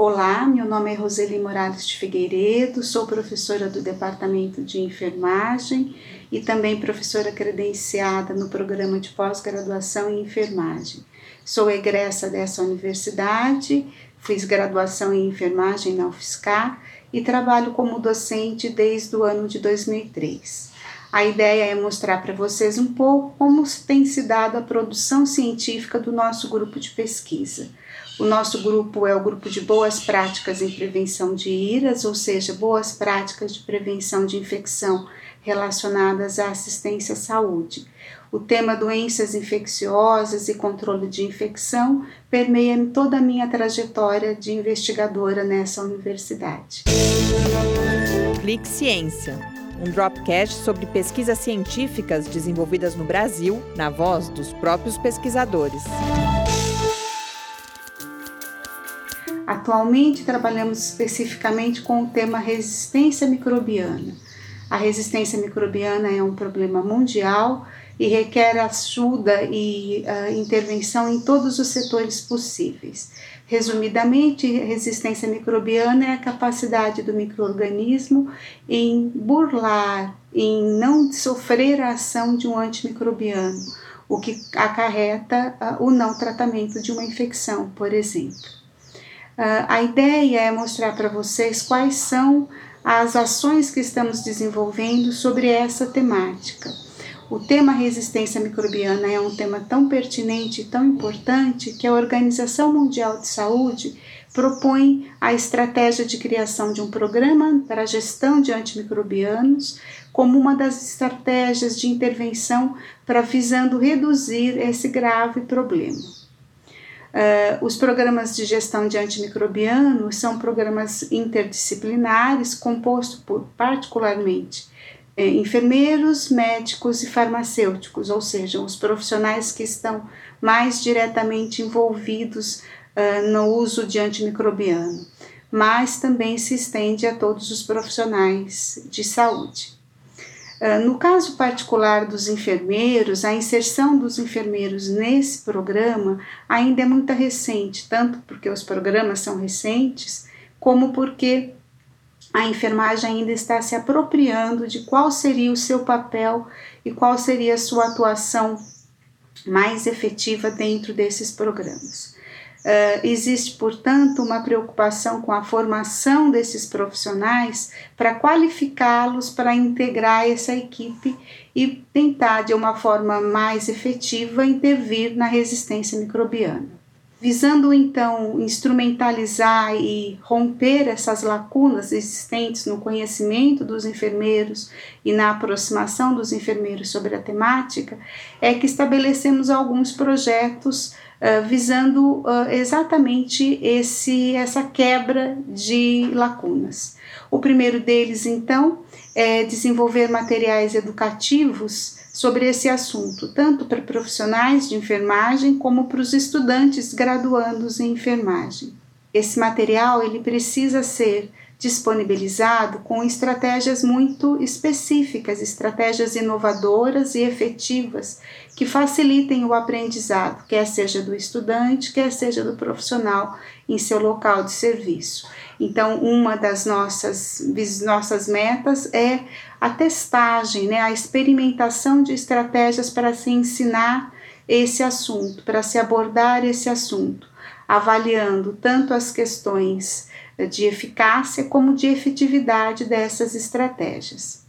Olá, meu nome é Roseli Morales de Figueiredo, sou professora do Departamento de Enfermagem e também professora credenciada no programa de pós-graduação em enfermagem. Sou egressa dessa universidade, fiz graduação em enfermagem na UFSCar e trabalho como docente desde o ano de 2003. A ideia é mostrar para vocês um pouco como tem se dado a produção científica do nosso grupo de pesquisa. O nosso grupo é o grupo de boas práticas em prevenção de IRAS, ou seja, boas práticas de prevenção de infecção relacionadas à assistência à saúde. O tema doenças infecciosas e controle de infecção permeia toda a minha trajetória de investigadora nessa universidade. Clique Ciência, um dropcast sobre pesquisas científicas desenvolvidas no Brasil, na voz dos próprios pesquisadores. Atualmente trabalhamos especificamente com o tema resistência microbiana. A resistência microbiana é um problema mundial e requer ajuda e uh, intervenção em todos os setores possíveis. Resumidamente, resistência microbiana é a capacidade do microorganismo em burlar, em não sofrer a ação de um antimicrobiano, o que acarreta uh, o não tratamento de uma infecção, por exemplo. Uh, a ideia é mostrar para vocês quais são as ações que estamos desenvolvendo sobre essa temática. O tema resistência microbiana é um tema tão pertinente e tão importante que a Organização Mundial de Saúde propõe a estratégia de criação de um programa para a gestão de antimicrobianos como uma das estratégias de intervenção para visando reduzir esse grave problema. Uh, os programas de gestão de antimicrobianos são programas interdisciplinares compostos por, particularmente, eh, enfermeiros, médicos e farmacêuticos, ou seja, os profissionais que estão mais diretamente envolvidos uh, no uso de antimicrobiano, mas também se estende a todos os profissionais de saúde. Ah, no caso particular dos enfermeiros, a inserção dos enfermeiros nesse programa ainda é muito recente, tanto porque os programas são recentes, como porque a enfermagem ainda está se apropriando de qual seria o seu papel e qual seria a sua atuação mais efetiva dentro desses programas. Uh, existe, portanto, uma preocupação com a formação desses profissionais para qualificá-los para integrar essa equipe e tentar, de uma forma mais efetiva, intervir na resistência microbiana. Visando então instrumentalizar e romper essas lacunas existentes no conhecimento dos enfermeiros e na aproximação dos enfermeiros sobre a temática, é que estabelecemos alguns projetos uh, visando uh, exatamente esse, essa quebra de lacunas. O primeiro deles, então, é desenvolver materiais educativos sobre esse assunto, tanto para profissionais de enfermagem como para os estudantes graduandos em enfermagem. Esse material ele precisa ser disponibilizado com estratégias muito específicas, estratégias inovadoras e efetivas que facilitem o aprendizado, quer seja do estudante, quer seja do profissional em seu local de serviço. Então, uma das nossas, nossas metas é a testagem, né, a experimentação de estratégias para se ensinar esse assunto, para se abordar esse assunto, avaliando tanto as questões de eficácia como de efetividade dessas estratégias.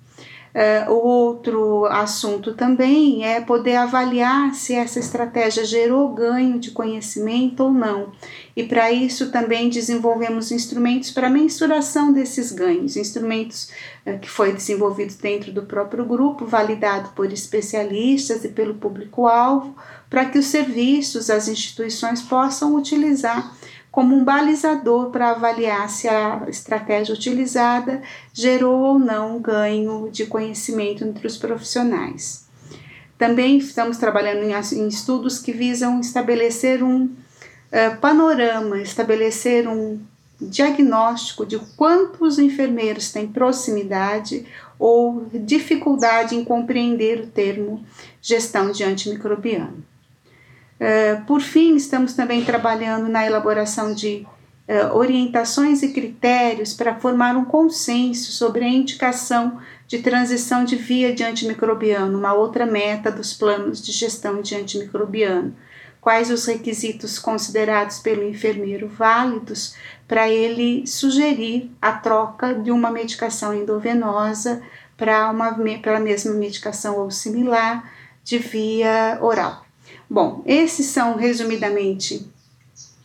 Uh, o outro assunto também é poder avaliar se essa estratégia gerou ganho de conhecimento ou não. E para isso também desenvolvemos instrumentos para mensuração desses ganhos, instrumentos uh, que foi desenvolvido dentro do próprio grupo, validado por especialistas e pelo público-alvo, para que os serviços, as instituições possam utilizar como um balizador para avaliar se a estratégia utilizada gerou ou não ganho de conhecimento entre os profissionais. Também estamos trabalhando em, estudos que visam estabelecer um uh, panorama, estabelecer um diagnóstico de quantos enfermeiros têm proximidade ou dificuldade em compreender o termo gestão de antimicrobiano. Eh, por fim, estamos também trabalhando na elaboração de uh, orientações e critérios para formar um consenso sobre a indicação de transição de via de antimicrobiano, uma outra meta dos planos de gestão de antimicrobiano. Quais os requisitos considerados pelo enfermeiro válidos para ele sugerir a troca de uma medicação endovenosa para uma pela mesma medicação ou similar de via oral. Bom, esses são resumidamente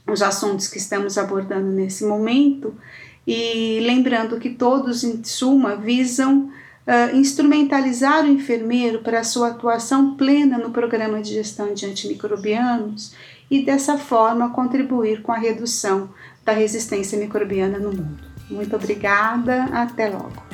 os assuntos que estamos abordando nesse momento e lembrando que todos, em suma, visam uh, instrumentalizar o enfermeiro para sua atuação plena no programa de gestão de antimicrobianos e dessa forma contribuir com a redução da resistência microbiana no mundo. Muito obrigada, até logo.